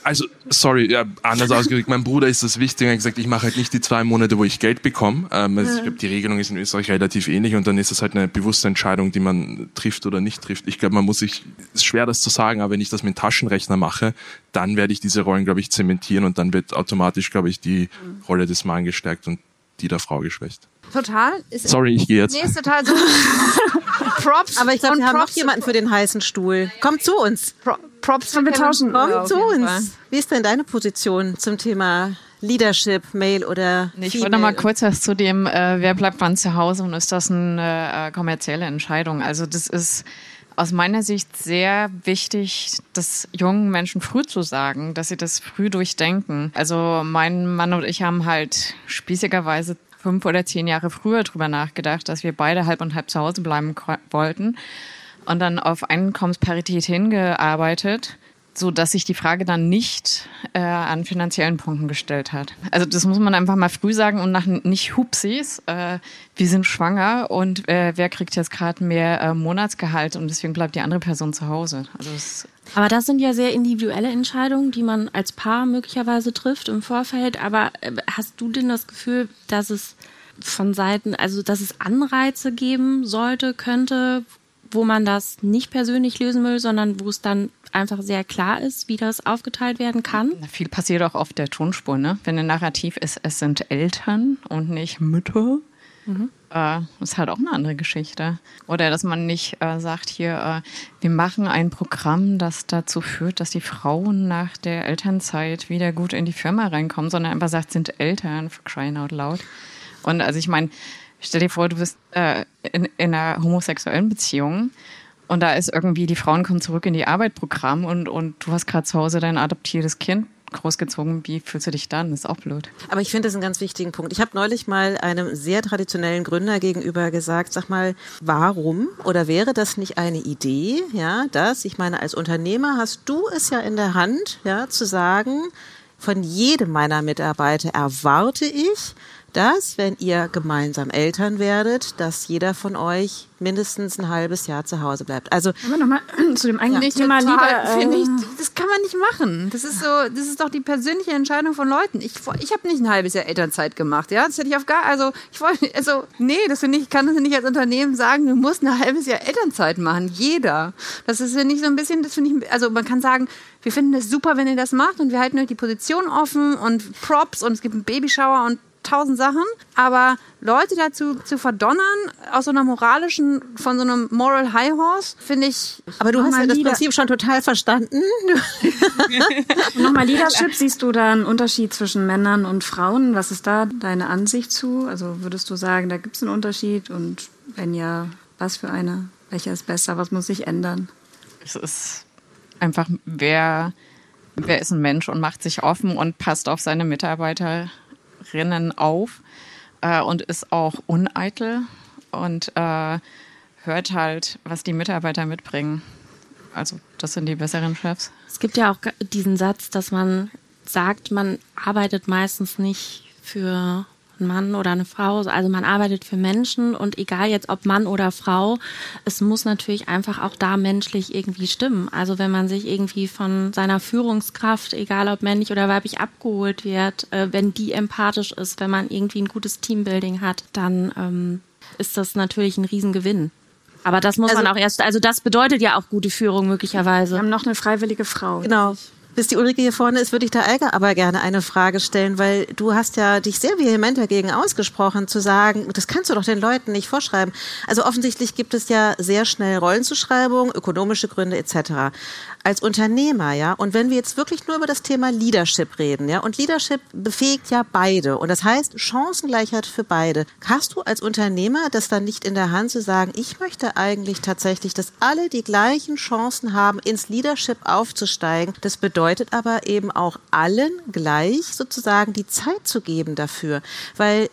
Also, sorry, ja, anders ausgedrückt. Mein Bruder ist das wichtig. Er hat gesagt, ich mache halt nicht die zwei Monate, wo ich Geld bekomme. Ähm, also Ich glaube, die Regelung ist in Österreich relativ ähnlich und dann ist es halt eine bewusste Entscheidung, die man trifft oder nicht trifft. Ich glaube, man muss sich, ist schwer das zu sagen, aber wenn ich das mit dem Taschenrechner mache, dann werde ich diese Rollen, glaube ich, zementieren und dann wird automatisch, glaube ich, die Rolle des Mannes gestärkt und die der Frau geschwächt. Total. Ist, Sorry, ich gehe jetzt. Nee, ist total so. Props. Aber ich glaube, wir haben noch jemanden für den heißen Stuhl. Komm zu uns. Pro, Props für wir tauschen. Komm auf zu uns. Fall. Wie ist denn deine Position zum Thema Leadership, Male oder Ich Female? wollte noch mal kurz was zu dem, äh, wer bleibt wann zu Hause und ist das eine äh, kommerzielle Entscheidung? Also das ist aus meiner Sicht sehr wichtig, das jungen Menschen früh zu sagen, dass sie das früh durchdenken. Also mein Mann und ich haben halt spießigerweise fünf oder zehn Jahre früher drüber nachgedacht, dass wir beide halb und halb zu Hause bleiben wollten und dann auf Einkommensparität hingearbeitet, so dass sich die Frage dann nicht äh, an finanziellen Punkten gestellt hat. Also das muss man einfach mal früh sagen und nach nicht Hupsis, äh, wir sind schwanger und äh, wer kriegt jetzt gerade mehr äh, Monatsgehalt und deswegen bleibt die andere Person zu Hause. Also es Aber das sind ja sehr individuelle Entscheidungen, die man als Paar möglicherweise trifft im Vorfeld. Aber äh, hast du denn das Gefühl, dass es von Seiten, also dass es Anreize geben sollte, könnte, wo man das nicht persönlich lösen will, sondern wo es dann einfach sehr klar ist, wie das aufgeteilt werden kann? Viel passiert auch auf der Tonspur, ne? Wenn ein Narrativ ist, es sind Eltern und nicht Mütter, äh, ist halt auch eine andere Geschichte. Oder dass man nicht äh, sagt, hier, äh, wir machen ein Programm, das dazu führt, dass die Frauen nach der Elternzeit wieder gut in die Firma reinkommen, sondern einfach sagt, sind Eltern, for crying out loud. Und also ich meine, stell dir vor, du bist äh, in, in einer homosexuellen Beziehung und da ist irgendwie, die Frauen kommen zurück in die Arbeit Programm und, und du hast gerade zu Hause dein adoptiertes Kind großgezogen. Wie fühlst du dich dann? Das ist auch blöd. Aber ich finde das einen ganz wichtigen Punkt. Ich habe neulich mal einem sehr traditionellen Gründer gegenüber gesagt, sag mal, warum oder wäre das nicht eine Idee, ja, dass, ich meine, als Unternehmer hast du es ja in der Hand, ja, zu sagen, von jedem meiner Mitarbeiter erwarte ich, dass, wenn ihr gemeinsam Eltern werdet, dass jeder von euch mindestens ein halbes Jahr zu Hause bleibt. Also Aber nochmal zu dem eigentlichen Nicht Thema total, Liebe. finde äh, ich, das kann man nicht machen. Das ist so, das ist doch die persönliche Entscheidung von Leuten. Ich, ich habe nicht ein halbes Jahr Elternzeit gemacht, ja. Das hätte ich auf gar, also ich wollte, also nee, das finde ich, kann das nicht als Unternehmen sagen, du musst ein halbes Jahr Elternzeit machen. Jeder. Das ist ja nicht so ein bisschen, das finde ich, also man kann sagen, wir finden es super, wenn ihr das macht und wir halten euch die Position offen und Props und es gibt einen Babyshower und tausend Sachen, aber Leute dazu zu verdonnern, aus so einer moralischen, von so einem Moral High Horse, finde ich. aber du hast ja das Lieder- Prinzip schon total verstanden. Nochmal Leadership, siehst du da einen Unterschied zwischen Männern und Frauen? Was ist da deine Ansicht zu? Also würdest du sagen, da gibt es einen Unterschied? Und wenn ja, was für einer? Welcher ist besser? Was muss sich ändern? Es ist einfach, wer, wer ist ein Mensch und macht sich offen und passt auf seine Mitarbeiterinnen auf äh, und ist auch uneitel und äh, hört halt, was die Mitarbeiter mitbringen. Also das sind die besseren Chefs. Es gibt ja auch diesen Satz, dass man sagt, man arbeitet meistens nicht für ein Mann oder eine Frau. Also man arbeitet für Menschen und egal jetzt ob Mann oder Frau, es muss natürlich einfach auch da menschlich irgendwie stimmen. Also wenn man sich irgendwie von seiner Führungskraft, egal ob männlich oder weiblich, abgeholt wird, äh, wenn die empathisch ist, wenn man irgendwie ein gutes Teambuilding hat, dann ähm, ist das natürlich ein Riesengewinn. Aber das muss also, man auch erst, also das bedeutet ja auch gute Führung möglicherweise. Wir haben noch eine freiwillige Frau. Genau bis die Ulrike hier vorne ist, würde ich der Eiger aber gerne eine Frage stellen, weil du hast ja dich sehr vehement dagegen ausgesprochen, zu sagen, das kannst du doch den Leuten nicht vorschreiben. Also offensichtlich gibt es ja sehr schnell Rollenzuschreibung, ökonomische Gründe etc. Als Unternehmer, ja, und wenn wir jetzt wirklich nur über das Thema Leadership reden, ja, und Leadership befähigt ja beide, und das heißt Chancengleichheit für beide. Hast du als Unternehmer das dann nicht in der Hand zu sagen, ich möchte eigentlich tatsächlich, dass alle die gleichen Chancen haben, ins Leadership aufzusteigen? Das bedeutet, aber eben auch allen gleich sozusagen die Zeit zu geben dafür, weil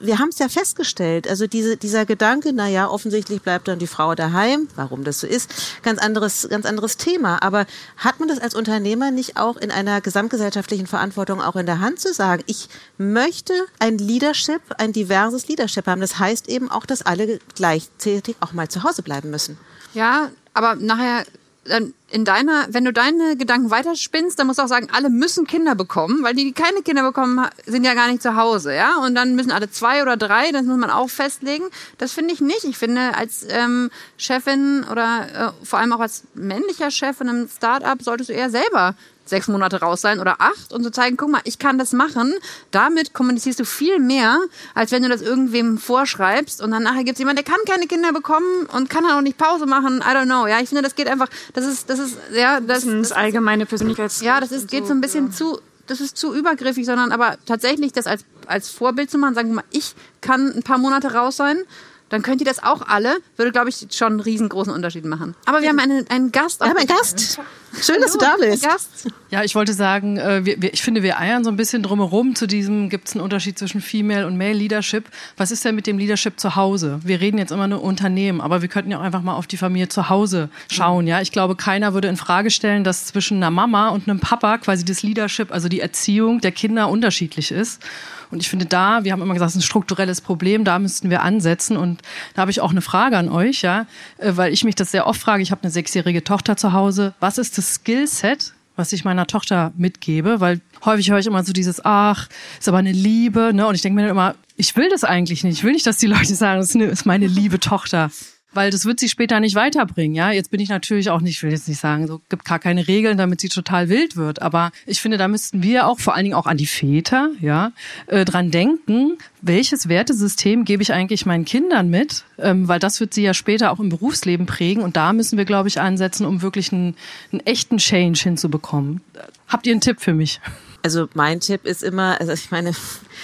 wir haben es ja festgestellt, also diese, dieser Gedanke, na ja, offensichtlich bleibt dann die Frau daheim, warum das so ist, ganz anderes, ganz anderes Thema. Aber hat man das als Unternehmer nicht auch in einer gesamtgesellschaftlichen Verantwortung auch in der Hand zu sagen, ich möchte ein Leadership, ein diverses Leadership haben. Das heißt eben auch, dass alle gleichzeitig auch mal zu Hause bleiben müssen. Ja, aber nachher in deiner, wenn du deine Gedanken weiterspinnst, dann musst du auch sagen, alle müssen Kinder bekommen, weil die, die keine Kinder bekommen, sind ja gar nicht zu Hause, ja. Und dann müssen alle zwei oder drei, das muss man auch festlegen. Das finde ich nicht. Ich finde, als ähm, Chefin oder äh, vor allem auch als männlicher Chef in einem Start-up solltest du eher selber sechs Monate raus sein oder acht und zu so zeigen, guck mal, ich kann das machen. Damit kommunizierst du viel mehr, als wenn du das irgendwem vorschreibst und dann nachher gibt es jemanden, der kann keine Kinder bekommen und kann dann auch nicht Pause machen. I don't know. Ja, ich finde, das geht einfach, das ist, das ist, ja, das, das ist allgemeine Persönlichkeits. Ja, das ist, geht so ein bisschen ja. zu, das ist zu übergriffig, sondern aber tatsächlich das als, als Vorbild zu machen, sagen wir mal, ich kann ein paar Monate raus sein dann könnt ihr das auch alle. Würde, glaube ich, schon einen riesengroßen Unterschied machen. Aber wir haben einen, einen Gast. Wir haben einen Gast. Schön, dass du da bist. Gast. Ja, ich wollte sagen, äh, wir, wir, ich finde, wir eiern so ein bisschen drumherum zu diesem, gibt es einen Unterschied zwischen Female und Male Leadership. Was ist denn mit dem Leadership zu Hause? Wir reden jetzt immer nur Unternehmen, aber wir könnten ja auch einfach mal auf die Familie zu Hause schauen. Ja, ich glaube, keiner würde in Frage stellen, dass zwischen einer Mama und einem Papa quasi das Leadership, also die Erziehung der Kinder unterschiedlich ist. Und ich finde da, wir haben immer gesagt, es ist ein strukturelles Problem, da müssten wir ansetzen. Und da habe ich auch eine Frage an euch, ja, äh, weil ich mich das sehr oft frage. Ich habe eine sechsjährige Tochter zu Hause. Was ist das Skillset, was ich meiner Tochter mitgebe? Weil häufig höre ich immer so dieses, ach, ist aber eine Liebe, ne? Und ich denke mir dann immer, ich will das eigentlich nicht. Ich will nicht, dass die Leute sagen, das ist meine liebe Tochter weil das wird sie später nicht weiterbringen. Ja, jetzt bin ich natürlich auch nicht, ich will jetzt nicht sagen, so gibt gar keine Regeln, damit sie total wild wird. Aber ich finde, da müssten wir auch vor allen Dingen auch an die Väter, ja, äh, dran denken, welches Wertesystem gebe ich eigentlich meinen Kindern mit, ähm, weil das wird sie ja später auch im Berufsleben prägen. Und da müssen wir, glaube ich, ansetzen, um wirklich einen, einen echten Change hinzubekommen. Habt ihr einen Tipp für mich? Also mein Tipp ist immer, also ich meine,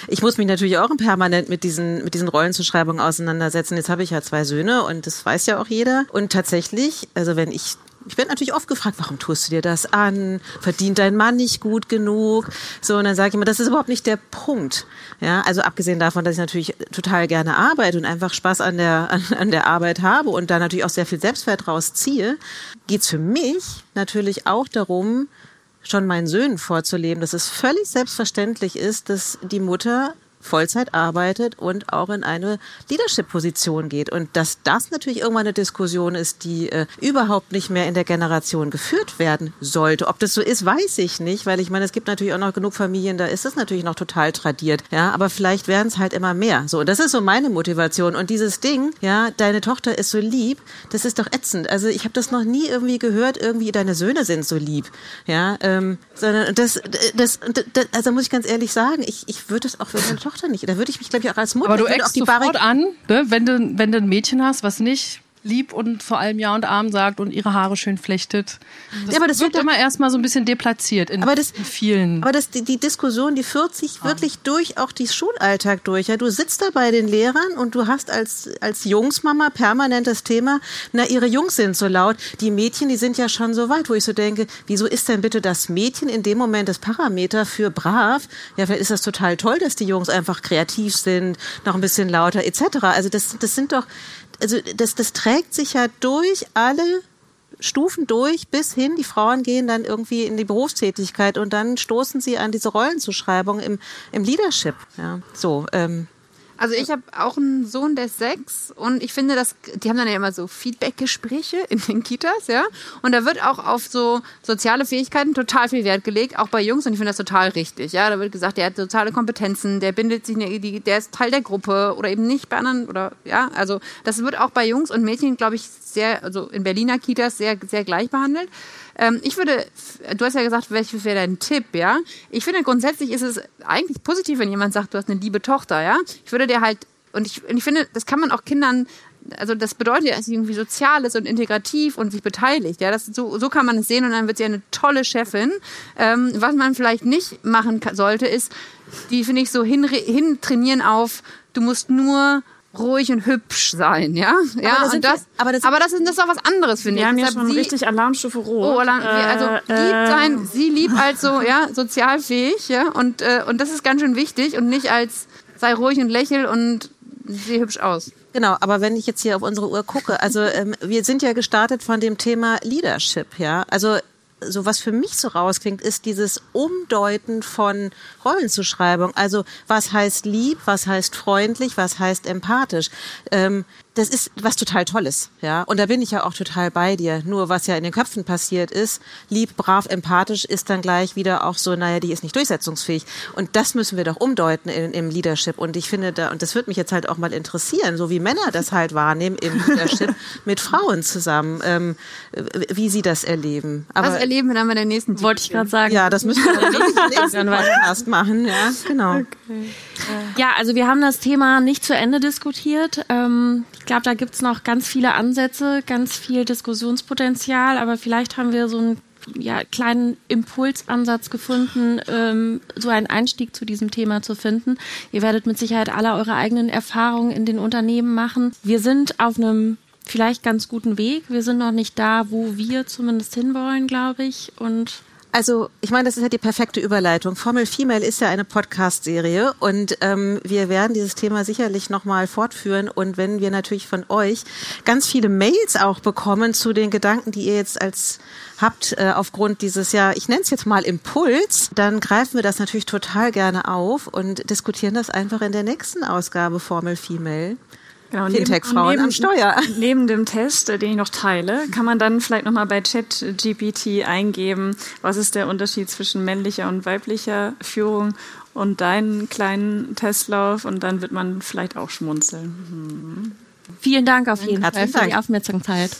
ich muss mich natürlich auch permanent mit diesen, mit diesen Rollenzuschreibungen auseinandersetzen. Jetzt habe ich ja zwei Söhne und das weiß ja auch jeder. Und tatsächlich, also wenn ich ich werde natürlich oft gefragt, warum tust du dir das an? Verdient dein Mann nicht gut genug? So, und dann sage ich immer, das ist überhaupt nicht der Punkt. Ja, also abgesehen davon, dass ich natürlich total gerne arbeite und einfach Spaß an der, an, an der Arbeit habe und da natürlich auch sehr viel Selbstwert rausziehe, geht's für mich natürlich auch darum, schon meinen Söhnen vorzuleben, dass es völlig selbstverständlich ist, dass die Mutter Vollzeit arbeitet und auch in eine Leadership-Position geht. Und dass das natürlich irgendwann eine Diskussion ist, die äh, überhaupt nicht mehr in der Generation geführt werden sollte. Ob das so ist, weiß ich nicht, weil ich meine, es gibt natürlich auch noch genug Familien, da ist es natürlich noch total tradiert. Ja, aber vielleicht werden es halt immer mehr. So, das ist so meine Motivation. Und dieses Ding, ja, deine Tochter ist so lieb, das ist doch ätzend. Also ich habe das noch nie irgendwie gehört, irgendwie deine Söhne sind so lieb. Ja, ähm, sondern das, das, das, also muss ich ganz ehrlich sagen, ich, ich würde es auch für meine Tochter Tochter nicht. Da würde ich mich, glaube ich, auch als Mutter. Aber du eckst sofort an, ne? wenn, du, wenn du ein Mädchen hast, was nicht lieb und vor allem Ja und Arm sagt und ihre Haare schön flechtet. Das, ja, aber das wird immer erstmal so ein bisschen deplatziert in, aber das, in vielen. Aber das, die, die Diskussion, die führt sich ah. wirklich durch auch die Schulalltag durch. Ja, du sitzt da bei den Lehrern und du hast als, als Jungsmama permanent das Thema, na, ihre Jungs sind so laut. Die Mädchen, die sind ja schon so weit, wo ich so denke, wieso ist denn bitte das Mädchen in dem Moment das Parameter für brav? Ja, vielleicht ist das total toll, dass die Jungs einfach kreativ sind, noch ein bisschen lauter etc. Also das, das sind doch, also das, das trägt sich ja durch alle Stufen durch bis hin, die Frauen gehen dann irgendwie in die Berufstätigkeit und dann stoßen sie an diese Rollenzuschreibung im, im Leadership. Ja, so. Ähm, also ich habe auch einen Sohn, der ist sechs und ich finde, dass die haben dann ja immer so Feedback-Gespräche in den Kitas, ja. Und da wird auch auf so soziale Fähigkeiten total viel Wert gelegt, auch bei Jungs und ich finde das total richtig, ja. Da wird gesagt, der hat soziale Kompetenzen, der bindet sich, der ist Teil der Gruppe oder eben nicht bei anderen oder ja. Also das wird auch bei Jungs und Mädchen, glaube ich, sehr, also in Berliner Kitas sehr sehr gleich behandelt. Ähm, ich würde, du hast ja gesagt, welches wäre dein Tipp, ja? Ich finde grundsätzlich ist es eigentlich positiv, wenn jemand sagt, du hast eine liebe Tochter, ja? Ich würde dir halt, und ich, und ich finde, das kann man auch Kindern also das bedeutet ja, dass sie irgendwie sozial ist und integrativ und sich beteiligt. Ja, das, so, so kann man es sehen und dann wird sie eine tolle Chefin. Ähm, was man vielleicht nicht machen sollte, ist, die finde ich so hin, hin trainieren auf, du musst nur ruhig und hübsch sein, ja? Ja, aber das, und das, aber das, aber das ist, das ist auch was anderes, finde Wir ich. haben ja Deshalb schon sie, richtig Alarmstufe rot. Oh, Alarm, also Äh, lieb sein, sie lieb als so, ja, sozialfähig, ja, und, äh, und das ist ganz schön wichtig und nicht als sei ruhig und lächel und sieh hübsch aus. Genau, aber wenn ich jetzt hier auf unsere Uhr gucke, also ähm, wir sind ja gestartet von dem Thema Leadership, ja. Also so was für mich so rausklingt, ist dieses Umdeuten von Rollenzuschreibung. Also was heißt lieb, was heißt freundlich, was heißt empathisch. Ähm, das ist was total Tolles, ja. Und da bin ich ja auch total bei dir. Nur was ja in den Köpfen passiert ist, lieb, brav, empathisch, ist dann gleich wieder auch so, naja, die ist nicht durchsetzungsfähig. Und das müssen wir doch umdeuten in, im Leadership. Und ich finde da, und das würde mich jetzt halt auch mal interessieren, so wie Männer das halt wahrnehmen im Leadership mit Frauen zusammen, ähm, wie sie das erleben. Aber Was erleben wir dann bei der nächsten Wollte ich gerade sagen. Ja, das müssen wir dann im nächsten Podcast machen, ja, genau. Okay. Ja, also wir haben das Thema nicht zu Ende diskutiert. Ähm, glaube, da gibt's noch ganz viele Ansätze, ganz viel Diskussionspotenzial, aber vielleicht haben wir so einen ja, kleinen Impulsansatz gefunden, ähm, so einen Einstieg zu diesem Thema zu finden. Ihr werdet mit Sicherheit alle eure eigenen Erfahrungen in den Unternehmen machen. Wir sind auf einem vielleicht ganz guten Weg. Wir sind noch nicht da, wo wir zumindest hinwollen, glaube ich. Und also, ich meine, das ist ja die perfekte Überleitung. Formel Female ist ja eine Podcast-Serie und ähm, wir werden dieses Thema sicherlich nochmal fortführen. Und wenn wir natürlich von euch ganz viele Mails auch bekommen zu den Gedanken, die ihr jetzt als habt äh, aufgrund dieses, ja, ich nenne es jetzt mal Impuls, dann greifen wir das natürlich total gerne auf und diskutieren das einfach in der nächsten Ausgabe Formel Female. Genau, Fintech-Frauen neben, am Steuer. Neben dem Test, äh, den ich noch teile, kann man dann vielleicht nochmal bei ChatGPT eingeben, was ist der Unterschied zwischen männlicher und weiblicher Führung und deinen kleinen Testlauf und dann wird man vielleicht auch schmunzeln. Hm. Vielen Dank auf jeden Fall für die Aufmerksamkeit.